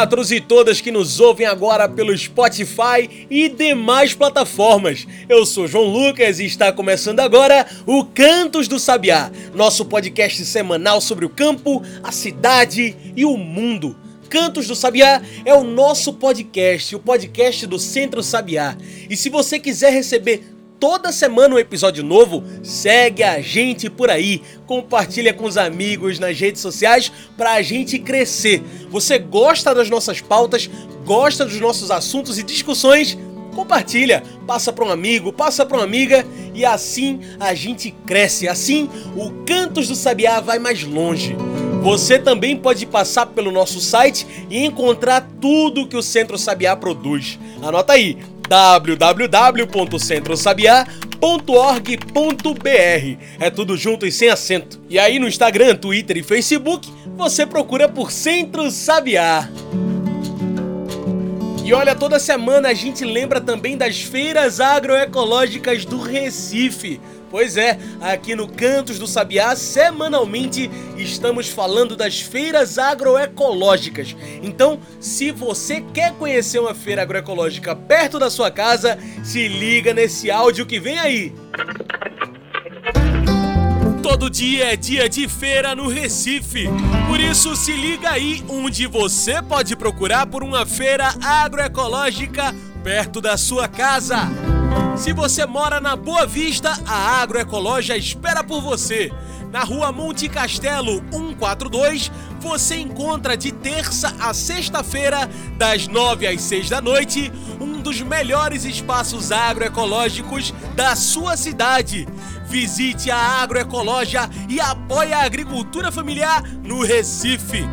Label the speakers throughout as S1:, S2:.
S1: A e todas que nos ouvem agora pelo Spotify e demais plataformas. Eu sou João Lucas e está começando agora o Cantos do Sabiá, nosso podcast semanal sobre o campo, a cidade e o mundo. Cantos do Sabiá é o nosso podcast, o podcast do Centro Sabiá. E se você quiser receber toda semana um episódio novo, segue a gente por aí, compartilha com os amigos nas redes sociais para a gente crescer. Você gosta das nossas pautas, gosta dos nossos assuntos e discussões? Compartilha, passa para um amigo, passa para uma amiga e assim a gente cresce. Assim o Cantos do Sabiá vai mais longe. Você também pode passar pelo nosso site e encontrar tudo que o Centro Sabiá produz. Anota aí www.centrosabiá.org.br. É tudo junto e sem acento. E aí no Instagram, Twitter e Facebook, você procura por Centro Sabiá. E olha, toda semana a gente lembra também das feiras agroecológicas do Recife. Pois é, aqui no Cantos do Sabiá, semanalmente estamos falando das feiras agroecológicas. Então, se você quer conhecer uma feira agroecológica perto da sua casa, se liga nesse áudio que vem aí. Todo dia é dia de feira no Recife. Por isso, se liga aí onde você pode procurar por uma feira agroecológica perto da sua casa. Se você mora na Boa Vista, a Agroecológia espera por você. Na rua Monte Castelo 142, você encontra de terça a sexta-feira, das 9 às 6 da noite, um dos melhores espaços agroecológicos da sua cidade. Visite a Agroecológia e apoie a agricultura familiar no Recife.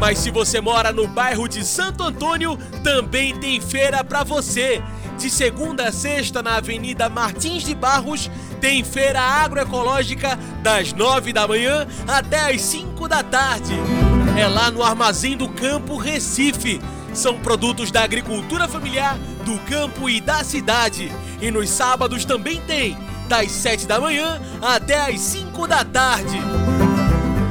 S1: Mas se você mora no bairro de Santo Antônio, também tem feira para você. De segunda a sexta, na Avenida Martins de Barros, tem feira agroecológica das nove da manhã até as cinco da tarde. É lá no Armazém do Campo Recife. São produtos da agricultura familiar, do campo e da cidade. E nos sábados também tem, das sete da manhã até as cinco da tarde.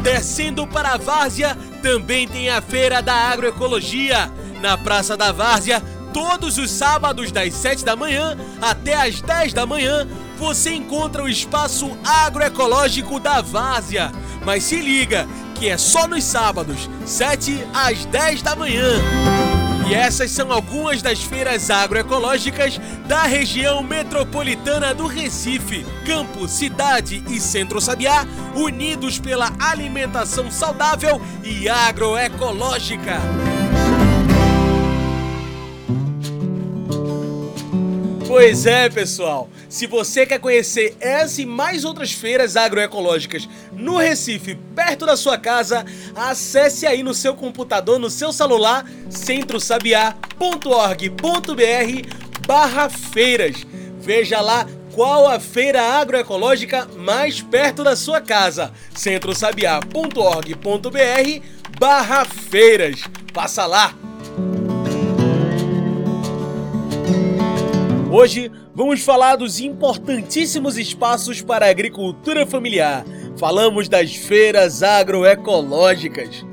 S1: Descendo para a Várzea, também tem a Feira da Agroecologia. Na Praça da Várzea, todos os sábados das 7 da manhã até as 10 da manhã, você encontra o espaço agroecológico da Várzea. Mas se liga, que é só nos sábados, 7 às 10 da manhã. E essas são algumas das feiras agroecológicas da região metropolitana do Recife, Campo, Cidade e Centro Sabiá, unidos pela alimentação saudável e agroecológica. Pois é, pessoal. Se você quer conhecer essa e mais outras feiras agroecológicas no Recife, perto da sua casa, acesse aí no seu computador, no seu celular, centrosabiá.org.br barra feiras. Veja lá qual a feira agroecológica mais perto da sua casa. centrosabiá.org.br barra feiras. Passa lá! Hoje vamos falar dos importantíssimos espaços para a agricultura familiar. Falamos das feiras agroecológicas.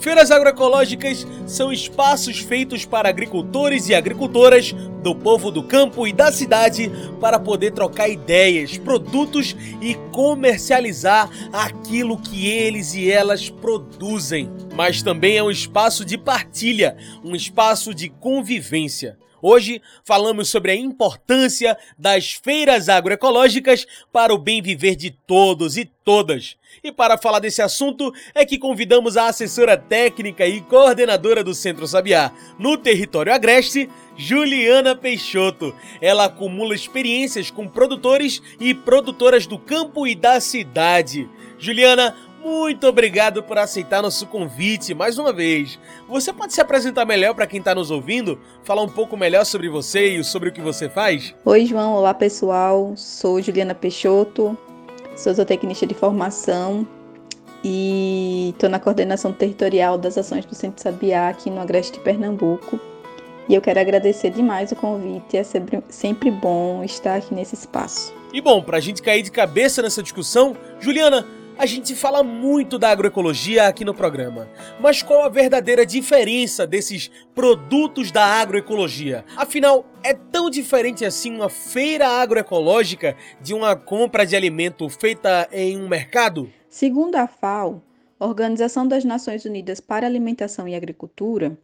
S1: Feiras agroecológicas são espaços feitos para agricultores e agricultoras do povo do campo e da cidade para poder trocar ideias, produtos e comercializar aquilo que eles e elas produzem. Mas também é um espaço de partilha, um espaço de convivência. Hoje falamos sobre a importância das feiras agroecológicas para o bem viver de todos e todas. E para falar desse assunto é que convidamos a assessora técnica e coordenadora do Centro Sabiá no território agreste, Juliana Peixoto. Ela acumula experiências com produtores e produtoras do campo e da cidade. Juliana, muito obrigado por aceitar nosso convite mais uma vez. Você pode se apresentar melhor para quem está nos ouvindo? Falar um pouco melhor sobre você e sobre o que você faz?
S2: Oi, João. Olá, pessoal. Sou Juliana Peixoto, sou zootecnista de formação. e estou na coordenação territorial das ações do Centro Sabiá aqui no Agreste de Pernambuco. E eu quero agradecer demais o convite, é sempre, sempre bom estar aqui nesse espaço.
S1: E bom, para a gente cair de cabeça nessa discussão, Juliana, a gente fala muito da agroecologia aqui no programa, mas qual a verdadeira diferença desses produtos da agroecologia? Afinal, é tão diferente assim uma feira agroecológica de uma compra de alimento feita em um mercado?
S2: Segundo a FAO, Organização das Nações Unidas para Alimentação e Agricultura,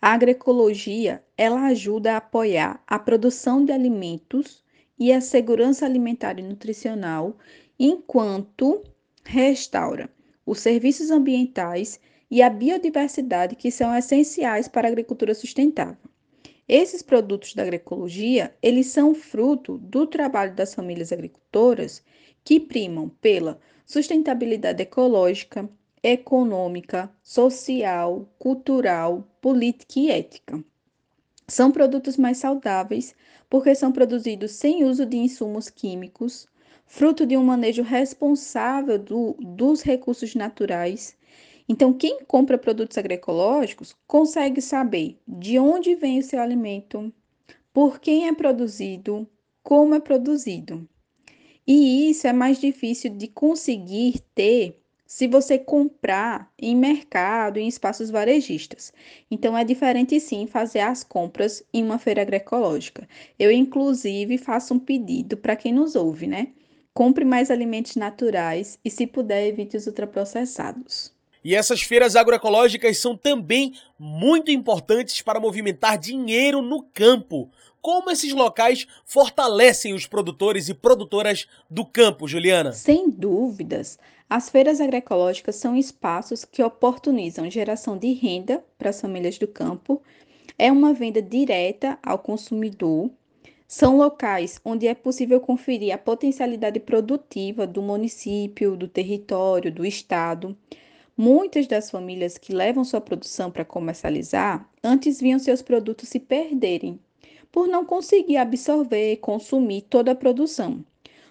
S2: a agroecologia ela ajuda a apoiar a produção de alimentos e a segurança alimentar e nutricional enquanto restaura os serviços ambientais e a biodiversidade que são essenciais para a agricultura sustentável. Esses produtos da agroecologia, eles são fruto do trabalho das famílias agricultoras que primam pela sustentabilidade ecológica, econômica, social, cultural, política e ética. São produtos mais saudáveis porque são produzidos sem uso de insumos químicos, fruto de um manejo responsável do, dos recursos naturais. Então, quem compra produtos agroecológicos consegue saber de onde vem o seu alimento, por quem é produzido, como é produzido. E isso é mais difícil de conseguir ter se você comprar em mercado, em espaços varejistas. Então, é diferente sim fazer as compras em uma feira agroecológica. Eu, inclusive, faço um pedido para quem nos ouve, né? Compre mais alimentos naturais e, se puder, evite os ultraprocessados.
S1: E essas feiras agroecológicas são também muito importantes para movimentar dinheiro no campo. Como esses locais fortalecem os produtores e produtoras do campo, Juliana?
S2: Sem dúvidas. As feiras agroecológicas são espaços que oportunizam geração de renda para as famílias do campo. É uma venda direta ao consumidor são locais onde é possível conferir a potencialidade produtiva do município, do território, do estado. Muitas das famílias que levam sua produção para comercializar antes viam seus produtos se perderem por não conseguir absorver consumir toda a produção.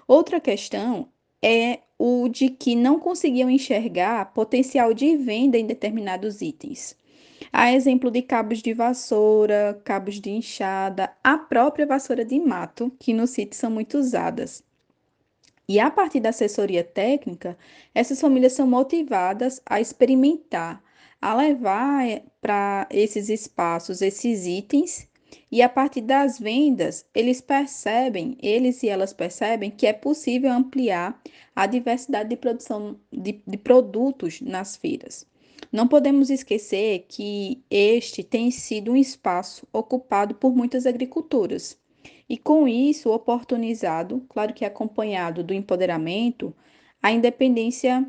S2: Outra questão é o de que não conseguiam enxergar potencial de venda em determinados itens. Há exemplo de cabos de vassoura, cabos de enxada, a própria vassoura de mato, que no sítio são muito usadas. E a partir da assessoria técnica, essas famílias são motivadas a experimentar, a levar eh, para esses espaços esses itens e a partir das vendas, eles percebem, eles e elas percebem que é possível ampliar a diversidade de produção de, de produtos nas feiras. Não podemos esquecer que este tem sido um espaço ocupado por muitas agricultoras. E com isso, oportunizado, claro que acompanhado do empoderamento, a independência,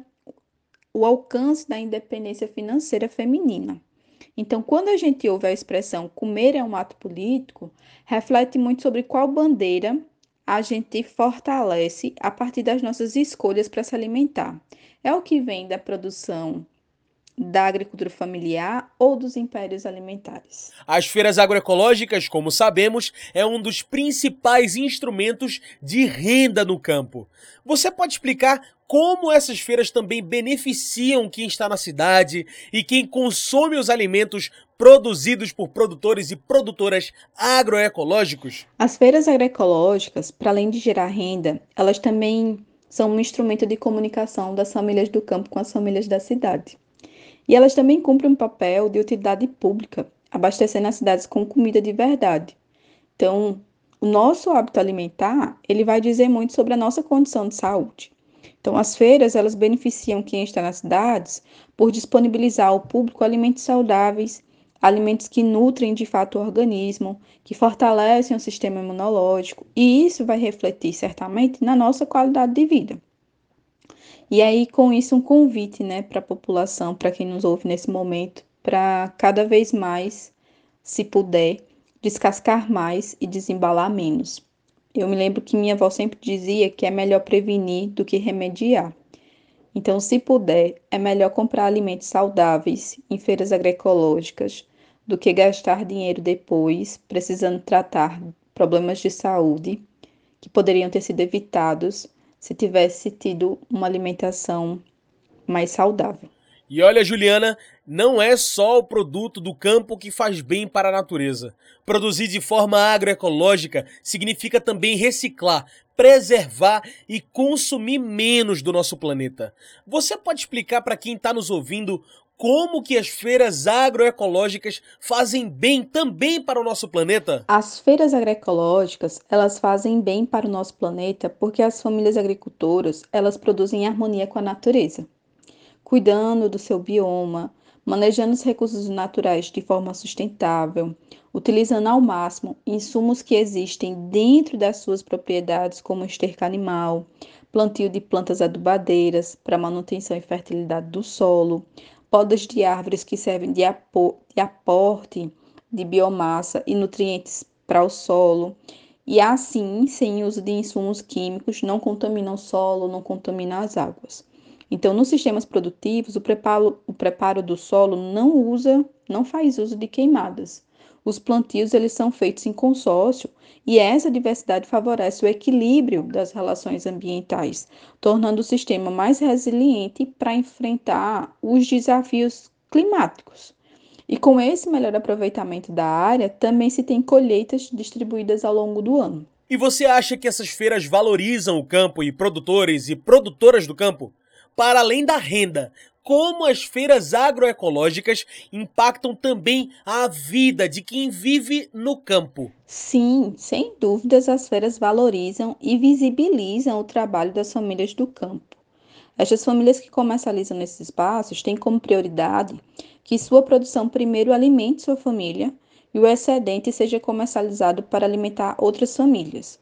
S2: o alcance da independência financeira feminina. Então, quando a gente ouve a expressão comer é um ato político, reflete muito sobre qual bandeira a gente fortalece a partir das nossas escolhas para se alimentar. É o que vem da produção da agricultura familiar ou dos impérios alimentares.
S1: As feiras agroecológicas, como sabemos, é um dos principais instrumentos de renda no campo. Você pode explicar como essas feiras também beneficiam quem está na cidade e quem consome os alimentos produzidos por produtores e produtoras agroecológicos?
S2: As feiras agroecológicas, para além de gerar renda, elas também são um instrumento de comunicação das famílias do campo com as famílias da cidade. E elas também cumprem um papel de utilidade pública, abastecendo as cidades com comida de verdade. Então, o nosso hábito alimentar, ele vai dizer muito sobre a nossa condição de saúde. Então, as feiras, elas beneficiam quem está nas cidades por disponibilizar ao público alimentos saudáveis, alimentos que nutrem de fato o organismo, que fortalecem o sistema imunológico, e isso vai refletir certamente na nossa qualidade de vida. E aí, com isso, um convite né, para a população, para quem nos ouve nesse momento, para cada vez mais, se puder, descascar mais e desembalar menos. Eu me lembro que minha avó sempre dizia que é melhor prevenir do que remediar. Então, se puder, é melhor comprar alimentos saudáveis em feiras agroecológicas do que gastar dinheiro depois precisando tratar problemas de saúde que poderiam ter sido evitados se tivesse tido uma alimentação mais saudável.
S1: E olha, Juliana, não é só o produto do campo que faz bem para a natureza. Produzir de forma agroecológica significa também reciclar, preservar e consumir menos do nosso planeta. Você pode explicar para quem está nos ouvindo como que as feiras agroecológicas fazem bem também para o nosso planeta?
S2: As feiras agroecológicas, elas fazem bem para o nosso planeta porque as famílias agricultoras, elas produzem em harmonia com a natureza, cuidando do seu bioma, manejando os recursos naturais de forma sustentável, utilizando ao máximo insumos que existem dentro das suas propriedades, como esterco animal, plantio de plantas adubadeiras para manutenção e fertilidade do solo, podas de árvores que servem de, apo de aporte de biomassa e nutrientes para o solo. E assim, sem uso de insumos químicos, não contaminam o solo, não contaminam as águas. Então, nos sistemas produtivos, o preparo, o preparo do solo não usa, não faz uso de queimadas. Os plantios eles são feitos em consórcio e essa diversidade favorece o equilíbrio das relações ambientais, tornando o sistema mais resiliente para enfrentar os desafios climáticos. E com esse melhor aproveitamento da área, também se tem colheitas distribuídas ao longo do ano.
S1: E você acha que essas feiras valorizam o campo e produtores e produtoras do campo? Para além da renda, como as feiras agroecológicas impactam também a vida de quem vive no campo.
S2: Sim, sem dúvidas, as feiras valorizam e visibilizam o trabalho das famílias do campo. Estas famílias que comercializam nesses espaços têm como prioridade que sua produção primeiro alimente sua família e o excedente seja comercializado para alimentar outras famílias.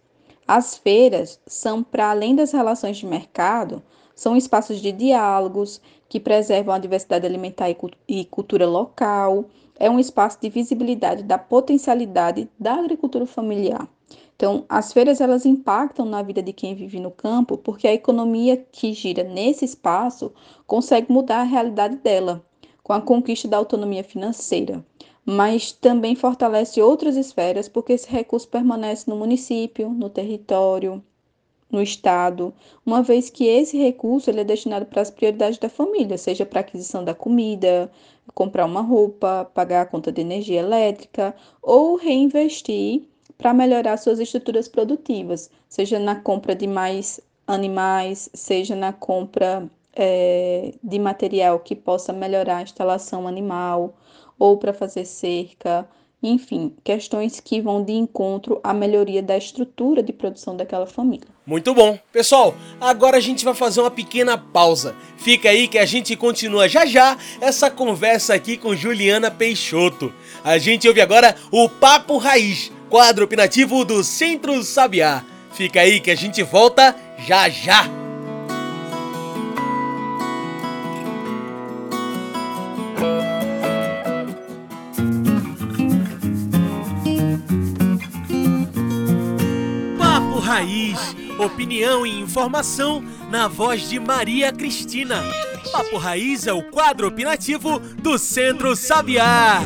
S2: As feiras são, para além das relações de mercado, são espaços de diálogos que preservam a diversidade alimentar e cultura local. É um espaço de visibilidade da potencialidade da agricultura familiar. Então, as feiras elas impactam na vida de quem vive no campo, porque a economia que gira nesse espaço consegue mudar a realidade dela, com a conquista da autonomia financeira. Mas também fortalece outras esferas, porque esse recurso permanece no município, no território, no Estado, uma vez que esse recurso ele é destinado para as prioridades da família, seja para aquisição da comida, comprar uma roupa, pagar a conta de energia elétrica ou reinvestir para melhorar suas estruturas produtivas, seja na compra de mais animais, seja na compra é, de material que possa melhorar a instalação animal ou para fazer cerca enfim, questões que vão de encontro à melhoria da estrutura de produção daquela família.
S1: Muito bom. Pessoal, agora a gente vai fazer uma pequena pausa. Fica aí que a gente continua já já essa conversa aqui com Juliana Peixoto. A gente ouve agora o Papo Raiz, quadro opinativo do Centro Sabiá. Fica aí que a gente volta já já. Raiz. Opinião e informação na voz de Maria Cristina. Papo Raiz é o quadro opinativo do Centro Sabiá.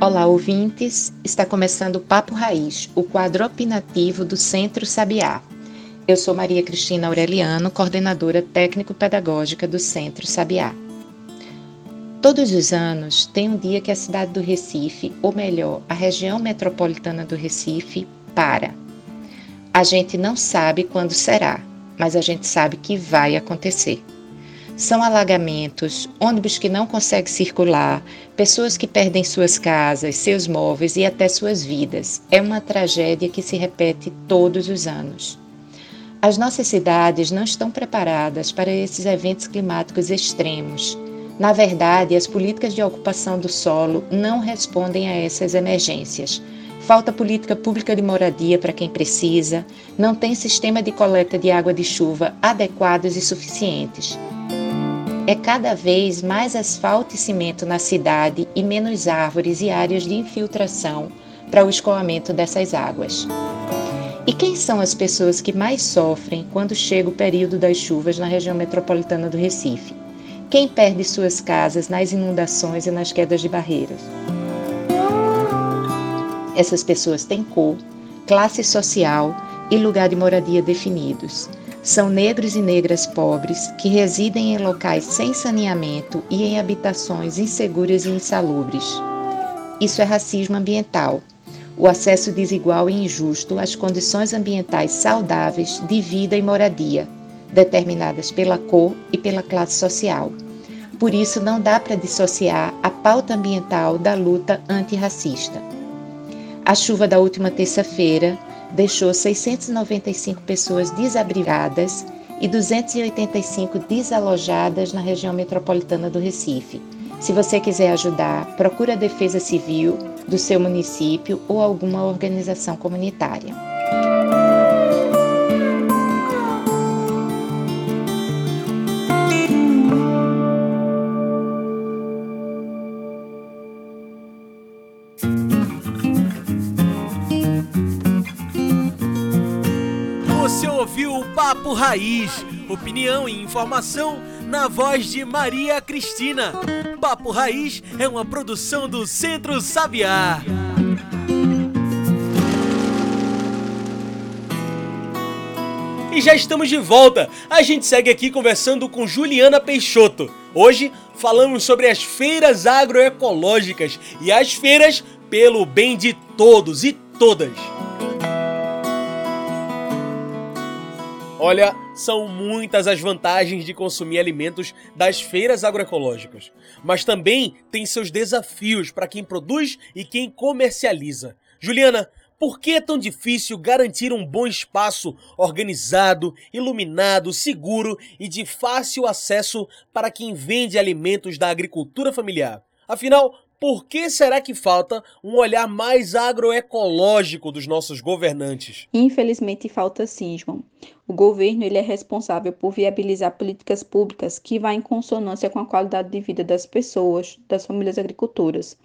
S3: Olá, ouvintes! Está começando o Papo Raiz, o quadro opinativo do Centro Sabiá. Eu sou Maria Cristina Aureliano, coordenadora técnico-pedagógica do Centro Sabiá. Todos os anos tem um dia que a cidade do Recife, ou melhor, a região metropolitana do Recife, para. A gente não sabe quando será, mas a gente sabe que vai acontecer. São alagamentos, ônibus que não conseguem circular, pessoas que perdem suas casas, seus móveis e até suas vidas. É uma tragédia que se repete todos os anos. As nossas cidades não estão preparadas para esses eventos climáticos extremos na verdade, as políticas de ocupação do solo não respondem a essas emergências. Falta política pública de moradia para quem precisa, não tem sistema de coleta de água de chuva adequados e suficientes. É cada vez mais asfalto e cimento na cidade e menos árvores e áreas de infiltração para o escoamento dessas águas. E quem são as pessoas que mais sofrem quando chega o período das chuvas na região metropolitana do Recife? Quem perde suas casas nas inundações e nas quedas de barreiras? Essas pessoas têm cor, classe social e lugar de moradia definidos. São negros e negras pobres que residem em locais sem saneamento e em habitações inseguras e insalubres. Isso é racismo ambiental. O acesso desigual e injusto às condições ambientais saudáveis de vida e moradia, determinadas pela cor e pela classe social. Por isso, não dá para dissociar a pauta ambiental da luta antirracista. A chuva da última terça-feira deixou 695 pessoas desabrigadas e 285 desalojadas na região metropolitana do Recife. Se você quiser ajudar, procure a Defesa Civil do seu município ou alguma organização comunitária.
S1: Papo Raiz. Opinião e informação na voz de Maria Cristina. Papo Raiz é uma produção do Centro Sabiá. E já estamos de volta. A gente segue aqui conversando com Juliana Peixoto. Hoje falamos sobre as feiras agroecológicas e as feiras pelo bem de todos e todas. Olha, são muitas as vantagens de consumir alimentos das feiras agroecológicas, mas também tem seus desafios para quem produz e quem comercializa. Juliana, por que é tão difícil garantir um bom espaço organizado, iluminado, seguro e de fácil acesso para quem vende alimentos da agricultura familiar? Afinal, por que será que falta um olhar mais agroecológico dos nossos governantes?
S2: Infelizmente falta sim, João. O governo ele é responsável por viabilizar políticas públicas que vá em consonância com a qualidade de vida das pessoas, das famílias agricultoras,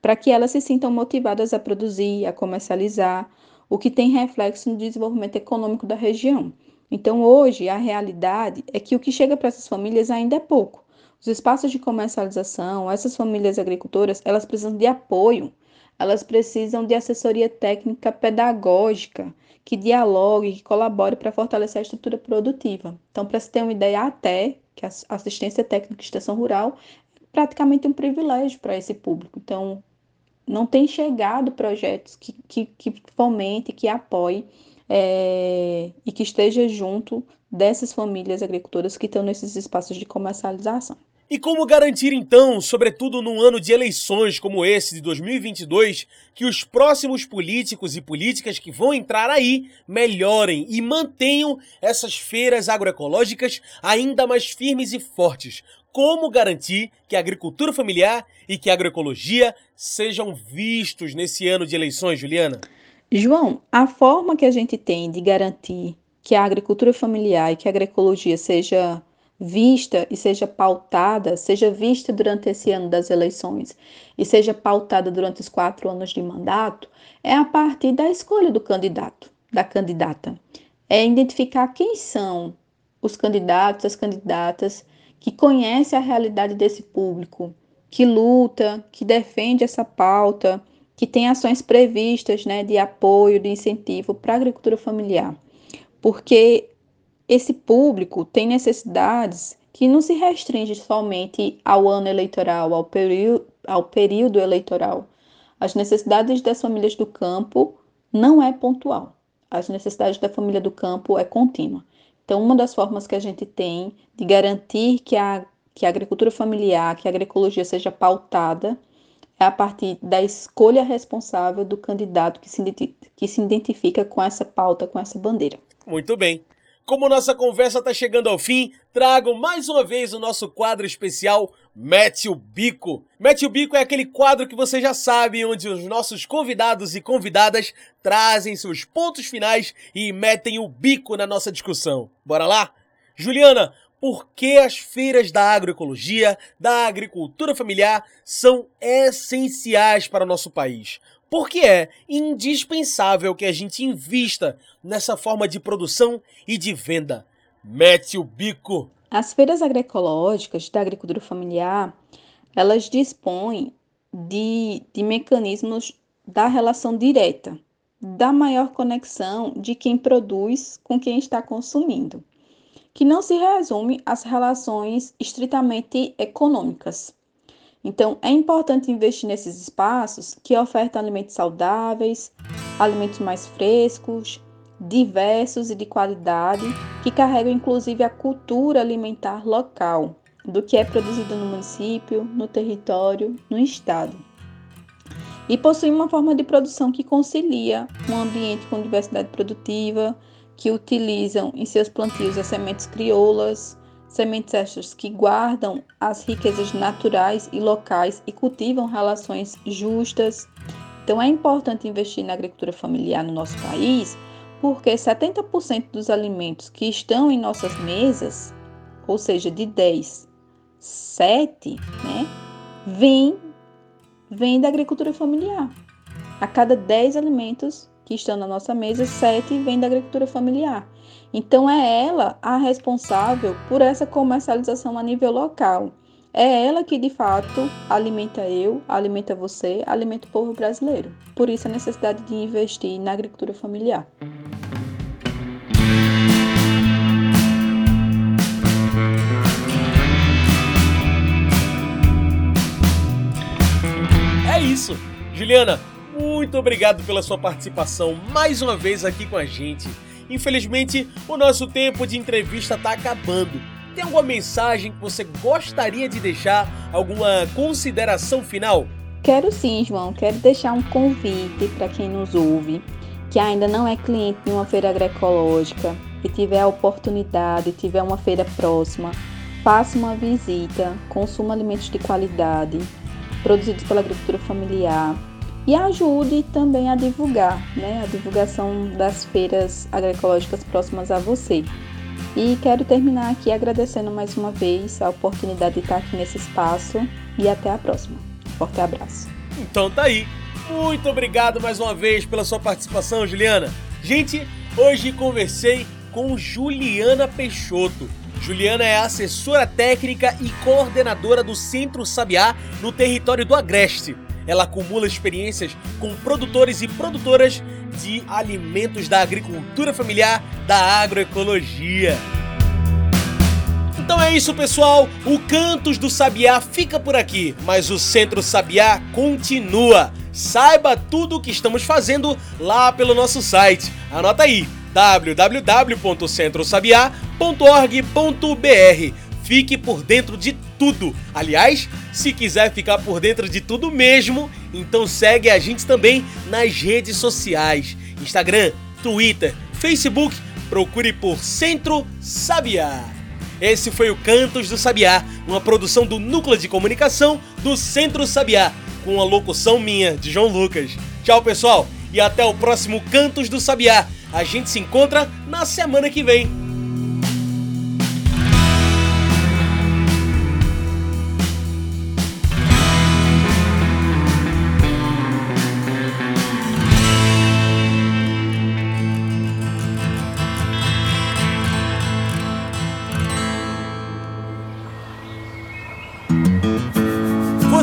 S2: para que elas se sintam motivadas a produzir, a comercializar, o que tem reflexo no desenvolvimento econômico da região. Então, hoje, a realidade é que o que chega para essas famílias ainda é pouco. Os espaços de comercialização, essas famílias agricultoras, elas precisam de apoio, elas precisam de assessoria técnica pedagógica que dialogue, que colabore para fortalecer a estrutura produtiva. Então, para se ter uma ideia, até que a assistência técnica de extensão rural é praticamente um privilégio para esse público. Então, não tem chegado projetos que, que, que fomente, que apoie é, e que esteja junto dessas famílias agricultoras que estão nesses espaços de comercialização.
S1: E como garantir então, sobretudo num ano de eleições como esse de 2022, que os próximos políticos e políticas que vão entrar aí melhorem e mantenham essas feiras agroecológicas ainda mais firmes e fortes? Como garantir que a agricultura familiar e que a agroecologia sejam vistos nesse ano de eleições, Juliana?
S2: João, a forma que a gente tem de garantir que a agricultura familiar e que a agroecologia seja vista e seja pautada, seja vista durante esse ano das eleições e seja pautada durante os quatro anos de mandato, é a partir da escolha do candidato, da candidata. É identificar quem são os candidatos, as candidatas que conhecem a realidade desse público, que luta, que defende essa pauta, que tem ações previstas né, de apoio, de incentivo para a agricultura familiar. Porque esse público tem necessidades que não se restringe somente ao ano eleitoral, ao, ao período eleitoral. As necessidades das famílias do campo não é pontual. As necessidades da família do campo é contínua. Então, uma das formas que a gente tem de garantir que a, que a agricultura familiar, que a agroecologia seja pautada, é a partir da escolha responsável do candidato que se, que se identifica com essa pauta, com essa bandeira.
S1: Muito bem. Como nossa conversa está chegando ao fim, trago mais uma vez o nosso quadro especial Mete o Bico. Mete o Bico é aquele quadro que você já sabe, onde os nossos convidados e convidadas trazem seus pontos finais e metem o bico na nossa discussão. Bora lá? Juliana, por que as feiras da agroecologia, da agricultura familiar são essenciais para o nosso país? Porque é indispensável que a gente invista nessa forma de produção e de venda. Mete o bico!
S2: As feiras agroecológicas da agricultura familiar, elas dispõem de, de mecanismos da relação direta da maior conexão de quem produz com quem está consumindo, que não se resume às relações estritamente econômicas. Então, é importante investir nesses espaços que ofertam alimentos saudáveis, alimentos mais frescos, diversos e de qualidade, que carregam inclusive a cultura alimentar local, do que é produzido no município, no território, no estado. E possui uma forma de produção que concilia um ambiente com diversidade produtiva, que utilizam em seus plantios as sementes crioulas, sementes estas que guardam as riquezas naturais e locais e cultivam relações justas. Então é importante investir na agricultura familiar no nosso país, porque 70% dos alimentos que estão em nossas mesas, ou seja, de 10, 7, né, vem, vem da agricultura familiar. A cada 10 alimentos que estão na nossa mesa, 7 vem da agricultura familiar. Então é ela a responsável por essa comercialização a nível local. É ela que de fato alimenta eu, alimenta você, alimenta o povo brasileiro. Por isso a necessidade de investir na agricultura familiar.
S1: isso. Juliana, muito obrigado pela sua participação mais uma vez aqui com a gente. Infelizmente, o nosso tempo de entrevista está acabando. Tem alguma mensagem que você gostaria de deixar? Alguma consideração final?
S2: Quero sim, João. Quero deixar um convite para quem nos ouve, que ainda não é cliente de uma feira agroecológica e tiver a oportunidade, tiver uma feira próxima, faça uma visita, consuma alimentos de qualidade, produzidos pela agricultura familiar e ajude também a divulgar, né, a divulgação das feiras agroecológicas próximas a você. E quero terminar aqui agradecendo mais uma vez a oportunidade de estar aqui nesse espaço e até a próxima. Forte abraço.
S1: Então tá aí. Muito obrigado mais uma vez pela sua participação, Juliana. Gente, hoje conversei com Juliana Peixoto Juliana é assessora técnica e coordenadora do Centro Sabiá no território do Agreste. Ela acumula experiências com produtores e produtoras de alimentos da agricultura familiar, da agroecologia. Então é isso, pessoal. O Cantos do Sabiá fica por aqui, mas o Centro Sabiá continua. Saiba tudo o que estamos fazendo lá pelo nosso site. Anota aí www.centrosabiá.org.br. Fique por dentro de tudo. Aliás, se quiser ficar por dentro de tudo mesmo, então segue a gente também nas redes sociais: Instagram, Twitter, Facebook. Procure por Centro Sabiá. Esse foi o Cantos do Sabiá, uma produção do Núcleo de Comunicação do Centro Sabiá, com a locução minha, de João Lucas. Tchau, pessoal, e até o próximo Cantos do Sabiá a gente se encontra na semana que vem.